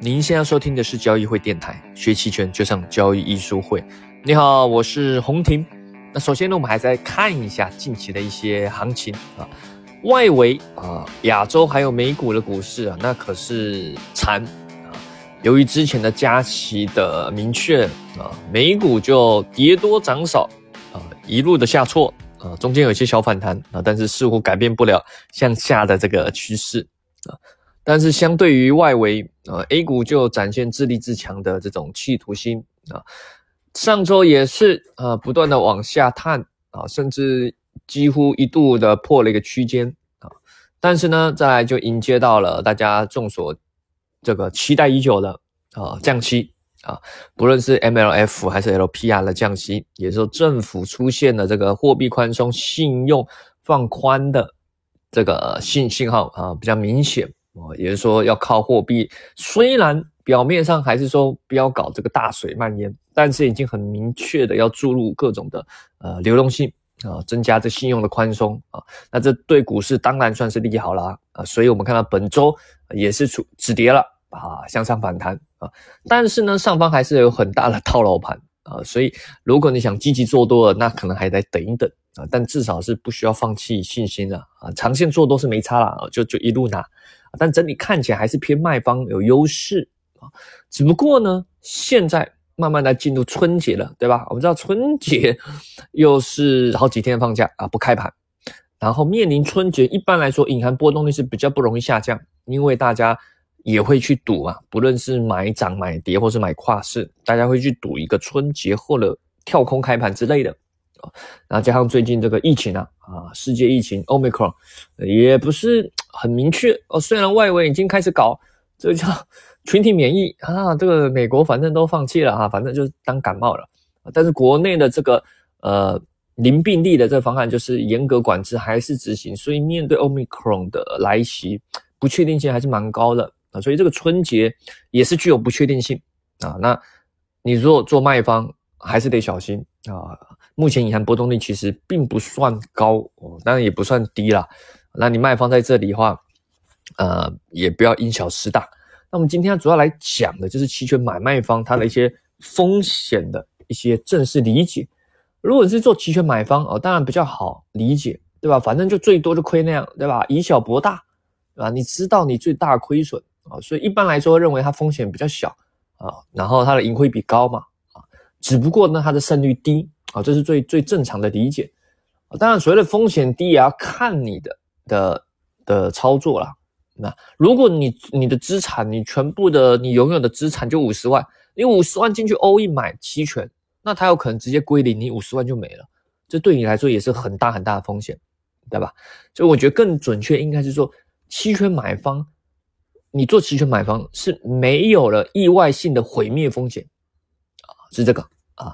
您现在收听的是交易会电台，学期权就上交易艺术会。你好，我是洪婷。那首先呢，我们还在看一下近期的一些行情啊，外围啊，亚洲还有美股的股市啊，那可是惨啊。由于之前的加息的明确啊，美股就跌多涨少啊，一路的下挫啊，中间有一些小反弹啊，但是似乎改变不了向下的这个趋势啊。但是相对于外围，啊 a 股就展现自立自强的这种企图心啊。上周也是啊，不断的往下探啊，甚至几乎一度的破了一个区间啊。但是呢，再来就迎接到了大家众所这个期待已久的啊降息啊，不论是 MLF 还是 LPR 的降息，也是说政府出现了这个货币宽松、信用放宽的这个信信号啊，比较明显。哦，也是说要靠货币，虽然表面上还是说不要搞这个大水漫淹，但是已经很明确的要注入各种的呃流动性啊，增加这信用的宽松啊，那这对股市当然算是利好啦啊，所以我们看到本周也是出止跌了啊，向上反弹啊，但是呢上方还是有很大的套牢盘啊，所以如果你想积极做多了，那可能还得等一等啊，但至少是不需要放弃信心了啊，长线做多是没差了啊，就就一路拿。但整体看起来还是偏卖方有优势啊，只不过呢，现在慢慢的进入春节了，对吧？我们知道春节又是好几天放假啊，不开盘，然后面临春节，一般来说隐含波动率是比较不容易下降，因为大家也会去赌嘛，不论是买涨买跌或是买跨市，大家会去赌一个春节或者跳空开盘之类的啊。然后加上最近这个疫情啊，啊，世界疫情 Omicron 也不是。很明确哦，虽然外围已经开始搞这叫 群体免疫啊，这个美国反正都放弃了哈，反正就当感冒了。但是国内的这个呃零病例的这方案就是严格管制还是执行，所以面对 Omicron 的来袭，不确定性还是蛮高的啊。所以这个春节也是具有不确定性啊。那你如果做卖方还是得小心啊。目前银行波动率其实并不算高哦，当然也不算低啦。那你卖方在这里的话，呃，也不要因小失大。那我们今天主要来讲的就是期权买卖方它的一些风险的一些正式理解。如果是做期权买方哦，当然比较好理解，对吧？反正就最多就亏那样，对吧？以小博大，对吧？你知道你最大亏损啊，所以一般来说认为它风险比较小啊，然后它的盈亏比高嘛啊，只不过呢它的胜率低啊，这是最最正常的理解。当然所谓的风险低也要看你的。的的操作啦。那如果你你的资产，你全部的你拥有的资产就五十万，你五十万进去欧一买期权，那它有可能直接归零，你五十万就没了，这对你来说也是很大很大的风险，对吧？所以我觉得更准确应该是说，期权买方，你做期权买方是没有了意外性的毁灭风险啊，是这个啊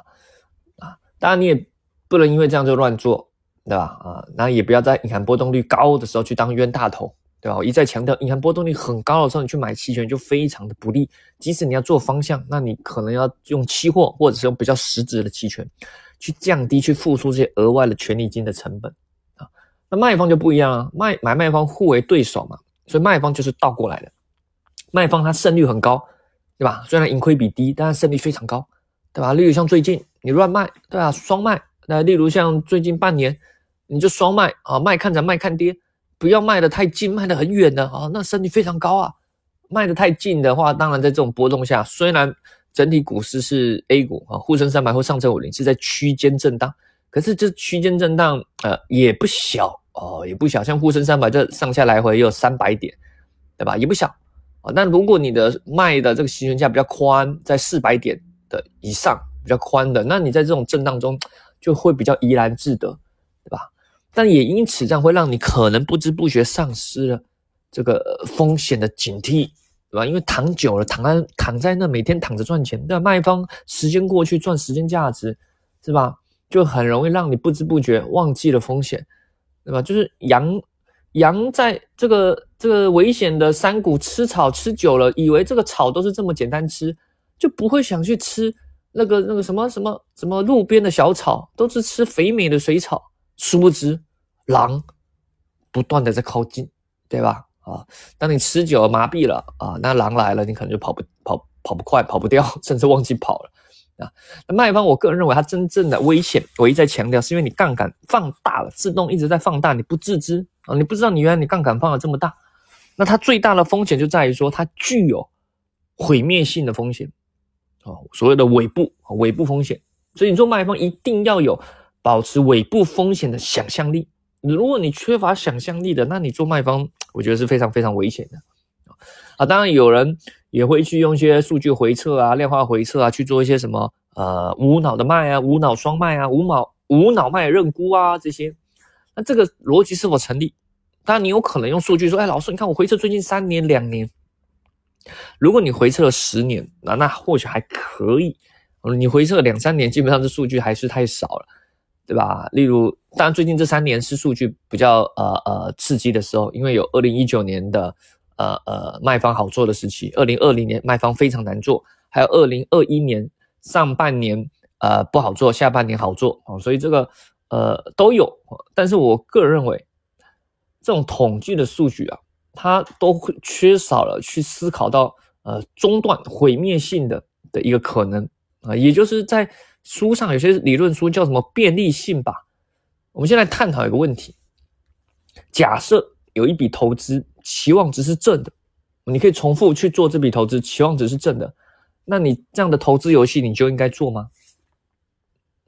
啊，当然你也不能因为这样就乱做。对吧？啊，那也不要在隐含波动率高的时候去当冤大头，对吧？我一再强调，隐含波动率很高的时候，你去买期权就非常的不利。即使你要做方向，那你可能要用期货或者是用比较实质的期权，去降低去付出这些额外的权利金的成本啊。那卖方就不一样啊，卖买卖方互为对手嘛，所以卖方就是倒过来的，卖方它胜率很高，对吧？虽然盈亏比低，但是胜率非常高，对吧？例如像最近你乱卖，对吧？双卖。那例如像最近半年，你就双卖啊，卖看涨卖看跌，不要卖的太近，卖的很远的啊，那胜率非常高啊。卖的太近的话，当然在这种波动下，虽然整体股市是 A 股啊，沪深三百或上证五零是在区间震荡，可是这区间震荡呃也不小哦，也不小，像沪深三百这上下来回也有三百点，对吧？也不小啊。那如果你的卖的这个行权价比较宽，在四百点的以上比较宽的，那你在这种震荡中。就会比较怡然自得，对吧？但也因此这样会让你可能不知不觉丧失了这个风险的警惕，对吧？因为躺久了，躺在躺在那，每天躺着赚钱，那卖方时间过去赚时间价值，是吧？就很容易让你不知不觉忘记了风险，对吧？就是羊羊在这个这个危险的山谷吃草吃久了，以为这个草都是这么简单吃，就不会想去吃。那个那个什么什么什么路边的小草都是吃肥美的水草，殊不知狼不断的在靠近，对吧？啊。当你吃久了麻痹了啊，那狼来了，你可能就跑不跑跑不快，跑不掉，甚至忘记跑了啊。那卖方，我个人认为它真正的危险，我一再强调，是因为你杠杆放大了，自动一直在放大，你不自知啊，你不知道你原来你杠杆放了这么大。那它最大的风险就在于说，它具有毁灭性的风险啊，所谓的尾部尾部风险。所以你做卖方一定要有保持尾部风险的想象力。如果你缺乏想象力的，那你做卖方，我觉得是非常非常危险的啊。当然有人也会去用一些数据回测啊、量化回测啊，去做一些什么呃无脑的卖啊、无脑双卖啊、无脑无脑卖认沽啊这些。那这个逻辑是否成立？当然你有可能用数据说，哎，老师，你看我回测最近三年、两年，如果你回测了十年，那那或许还可以。你回测两三年，基本上这数据还是太少了。对吧？例如，当然最近这三年是数据比较呃呃刺激的时候，因为有二零一九年的呃呃卖方好做的时期，二零二零年卖方非常难做，还有二零二一年上半年呃不好做，下半年好做啊，所以这个呃都有。但是我个人认为，这种统计的数据啊，它都会缺少了去思考到呃中断毁灭性的的一个可能啊，也就是在。书上有些理论书叫什么便利性吧？我们现在探讨一个问题：假设有一笔投资期望值是正的，你可以重复去做这笔投资，期望值是正的，那你这样的投资游戏你就应该做吗？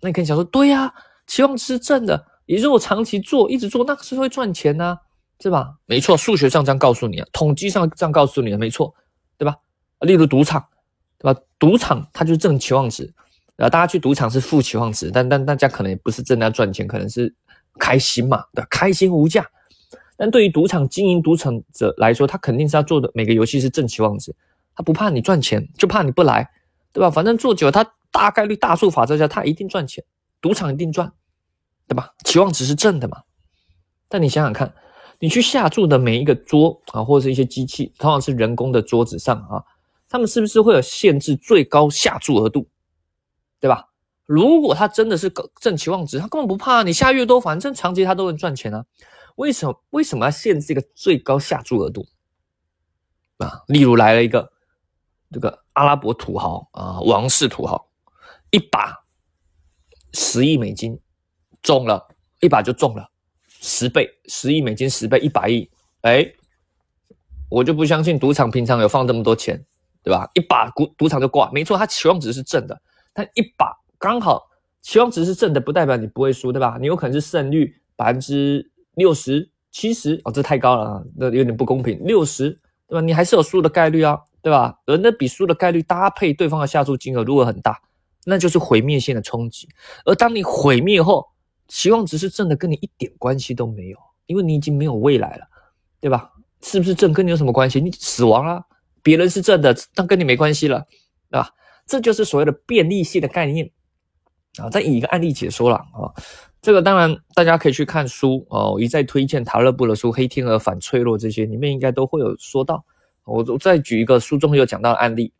那你可以想说，对呀，期望值是正的，也就是我长期做，一直做，那是会赚钱呢，是吧？没错，数学上这样告诉你啊，统计上这样告诉你的，没错，对吧？例如赌场，对吧？赌场它就是正期望值。啊，大家去赌场是负期望值，但但大家可能也不是真的要赚钱，可能是开心嘛，对吧开心无价。但对于赌场经营赌场者来说，他肯定是要做的每个游戏是正期望值，他不怕你赚钱，就怕你不来，对吧？反正做久了，他大概率大数法则下，他一定赚钱，赌场一定赚，对吧？期望值是正的嘛。但你想想看，你去下注的每一个桌啊，或者是一些机器，通常是人工的桌子上啊，他们是不是会有限制最高下注额度？对吧？如果他真的是正期望值，他根本不怕你下越多，反正长期他都能赚钱啊。为什么？为什么要限制一个最高下注额度啊？例如来了一个这个阿拉伯土豪啊，王室土豪，一把十亿美金中了，一把就中了十倍，十亿美金十倍一百亿，哎，我就不相信赌场平常有放这么多钱，对吧？一把赌赌场就挂，没错，他期望值是正的。但一把刚好期望值是正的，不代表你不会输，对吧？你有可能是胜率百分之六十七十哦，这太高了啊，那有点不公平。六十对吧？你还是有输的概率啊，对吧？而那比输的概率搭配对方的下注金额如果很大，那就是毁灭性的冲击。而当你毁灭后，期望值是正的，跟你一点关系都没有，因为你已经没有未来了，对吧？是不是正跟你有什么关系？你死亡了，别人是正的，但跟你没关系了，对吧？这就是所谓的便利性的概念啊！再以一个案例解说了啊，这个当然大家可以去看书哦，一再推荐塔勒布的书《黑天鹅反脆弱》这些里面应该都会有说到。我我再举一个书中有讲到的案例，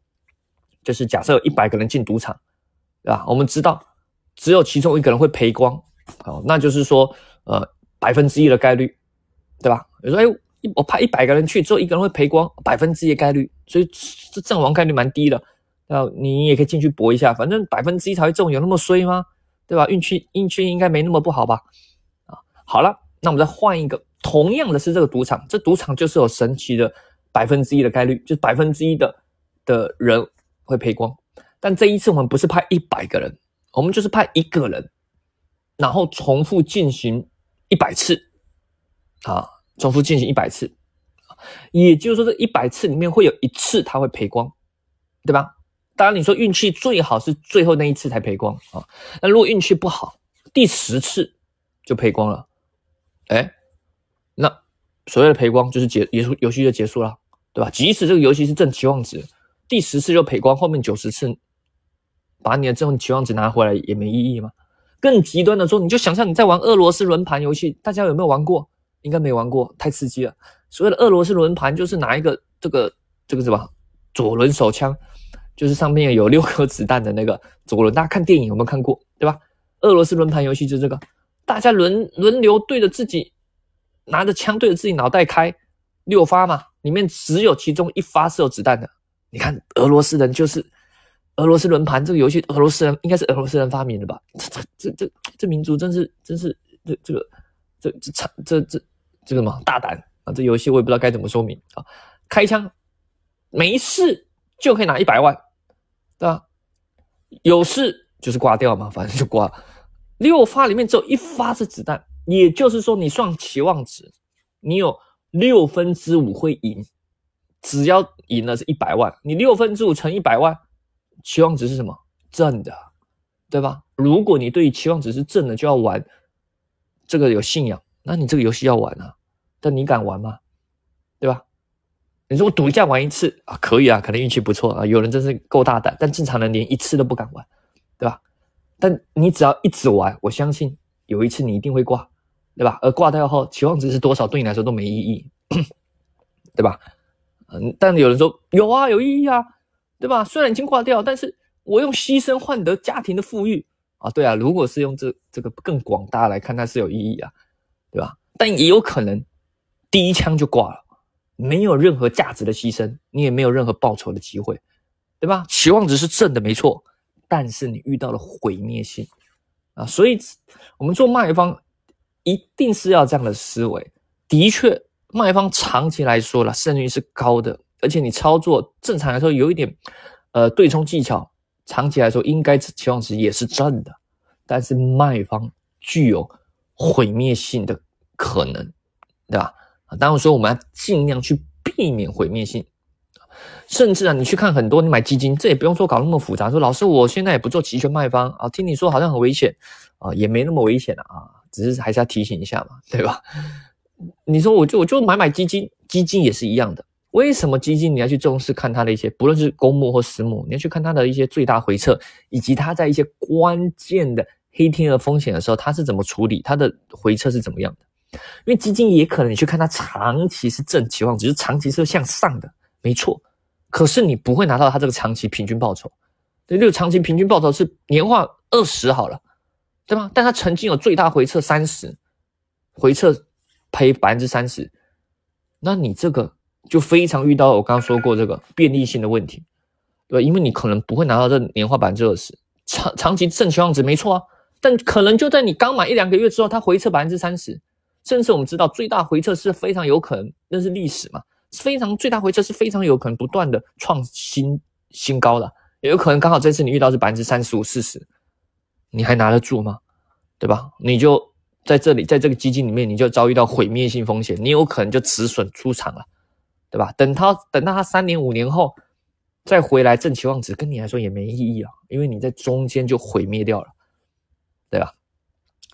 就是假设有一百个人进赌场，对吧？我们知道只有其中一个人会赔光，好，那就是说呃百分之一的概率，对吧？你说哎，我派一百个人去，只有一个人会赔光，百分之一的概率，所以这阵亡概率蛮低的。那你也可以进去搏一下，反正百分之一才会中，有那么衰吗？对吧？运气运气应该没那么不好吧？啊，好了，那我们再换一个，同样的是这个赌场，这赌场就是有神奇的百分之一的概率，就百分之一的的人会赔光。但这一次我们不是派一百个人，我们就是派一个人，然后重复进行一百次，啊，重复进行一百次，也就是说这一百次里面会有一次他会赔光，对吧？当然，你说运气最好是最后那一次才赔光啊。那如果运气不好，第十次就赔光了，哎，那所谓的赔光就是结结束游戏就结束了，对吧？即使这个游戏是正期望值，第十次就赔光，后面九十次把你的这种期望值拿回来也没意义吗？更极端的说，你就想象你在玩俄罗斯轮盘游戏，大家有没有玩过？应该没玩过，太刺激了。所谓的俄罗斯轮盘就是拿一个这个这个什么左轮手枪。就是上面有六颗子弹的那个左轮，大家看电影有没有看过？对吧？俄罗斯轮盘游戏就这个，大家轮轮流对着自己拿着枪对着自己脑袋开，六发嘛，里面只有其中一发是有子弹的。你看俄罗斯人就是俄罗斯轮盘这个游戏，俄罗斯人应该是俄罗斯人发明的吧？这这这这这民族真是真是这这个这这这这这这个嘛大胆啊！这游戏我也不知道该怎么说明啊。开枪没事就可以拿一百万，对吧？有事就是挂掉嘛，反正就挂。六发里面只有一发是子弹，也就是说你算期望值，你有六分之五会赢，只要赢了是一百万，你六分之五乘一百万，期望值是什么？正的，对吧？如果你对期望值是正的就要玩，这个有信仰，那你这个游戏要玩啊，但你敢玩吗？对吧？你说我赌一下玩一次啊，可以啊，可能运气不错啊，有人真是够大胆，但正常人连一次都不敢玩，对吧？但你只要一直玩，我相信有一次你一定会挂，对吧？而挂掉后，期望值是多少，对你来说都没意义，对吧？嗯，但有人说有啊，有意义啊，对吧？虽然已经挂掉，但是我用牺牲换得家庭的富裕啊，对啊。如果是用这这个更广大来看，它是有意义啊，对吧？但也有可能第一枪就挂了，没有任何价值的牺牲，你也没有任何报酬的机会，对吧？期望值是正的，没错。但是你遇到了毁灭性啊，所以我们做卖方一定是要这样的思维。的确，卖方长期来说了胜率是高的，而且你操作正常来说有一点呃对冲技巧，长期来说应该期望值也是正的。但是卖方具有毁灭性的可能，对吧？当然说我们要尽量去避免毁灭性。甚至啊，你去看很多，你买基金，这也不用说搞那么复杂。说老师，我现在也不做期权卖方啊，听你说好像很危险啊，也没那么危险啊，只是还是要提醒一下嘛，对吧？你说我就我就买买基金，基金也是一样的。为什么基金你要去重视看它的一些，不论是公募或私募，你要去看它的一些最大回撤，以及它在一些关键的黑天鹅风险的时候，它是怎么处理，它的回撤是怎么样的？因为基金也可能你去看它长期是正期望，只是长期是向上的。没错，可是你不会拿到它这个长期平均报酬，这个长期平均报酬是年化二十好了，对吗？但它曾经有最大回撤三十，回撤赔百分之三十，那你这个就非常遇到我刚刚说过这个便利性的问题，对？因为你可能不会拿到这年化百分之二十，长长期正期望值没错啊，但可能就在你刚买一两个月之后，它回撤百分之三十，甚至我们知道最大回撤是非常有可能，那是历史嘛。非常最大回撤是非常有可能不断的创新新高的，也有可能刚好这次你遇到是百分之三十五四十，你还拿得住吗？对吧？你就在这里，在这个基金里面，你就遭遇到毁灭性风险，你有可能就止损出场了，对吧？等他等到他三年五年后再回来正期望值，跟你来说也没意义啊，因为你在中间就毁灭掉了，对吧？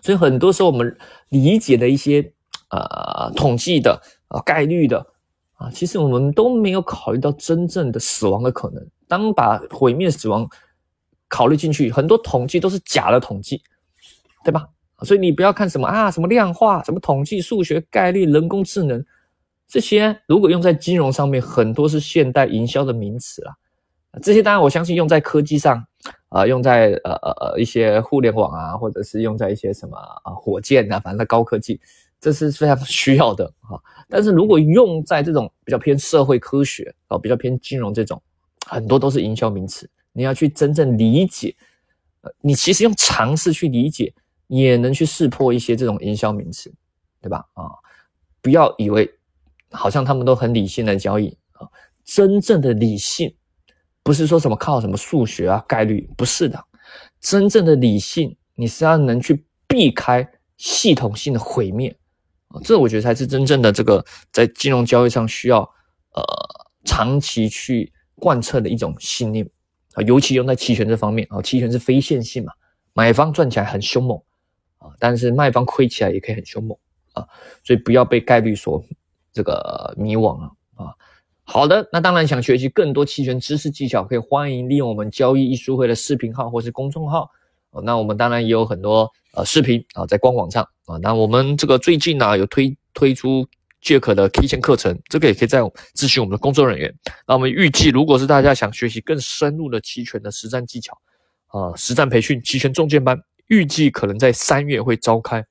所以很多时候我们理解的一些呃统计的啊概率的。啊，其实我们都没有考虑到真正的死亡的可能。当把毁灭死亡考虑进去，很多统计都是假的统计，对吧？所以你不要看什么啊，什么量化、什么统计、数学、概率、人工智能这些，如果用在金融上面，很多是现代营销的名词啊。这些当然我相信用在科技上，啊，用在呃呃呃一些互联网啊，或者是用在一些什么啊火箭啊，反正高科技。这是非常需要的啊，但是如果用在这种比较偏社会科学啊，比较偏金融这种，很多都是营销名词。你要去真正理解，呃，你其实用尝试去理解，也能去识破一些这种营销名词，对吧？啊，不要以为好像他们都很理性的交易啊，真正的理性不是说什么靠什么数学啊概率，不是的，真正的理性你是要能去避开系统性的毁灭啊。这我觉得才是真正的这个在金融交易上需要呃长期去贯彻的一种信念啊，尤其用在期权这方面啊，期权是非线性嘛，买方赚起来很凶猛啊，但是卖方亏起来也可以很凶猛啊，所以不要被概率所这个迷惘了啊。好的，那当然想学习更多期权知识技巧，可以欢迎利用我们交易艺术会的视频号或是公众号。那我们当然也有很多呃视频啊，在官网上啊。那我们这个最近呢有推推出 Jack 的 K 线课程，这个也可以在咨询我们的工作人员。那我们预计，如果是大家想学习更深入的期权的实战技巧啊，实战培训期权中建班，预计可能在三月会召开。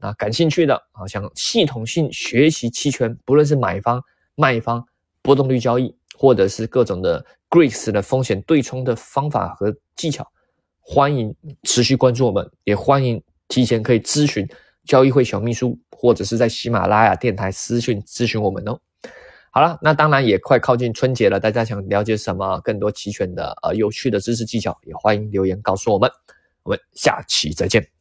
那感兴趣的啊，想系统性学习期权，不论是买方、卖方、波动率交易，或者是各种的 Greeks 的风险对冲的方法和技巧，欢迎持续关注我们，也欢迎提前可以咨询交易会小秘书，或者是在喜马拉雅电台私信咨询我们哦。好了，那当然也快靠近春节了，大家想了解什么更多期权的呃有趣的知识技巧，也欢迎留言告诉我们。我们下期再见。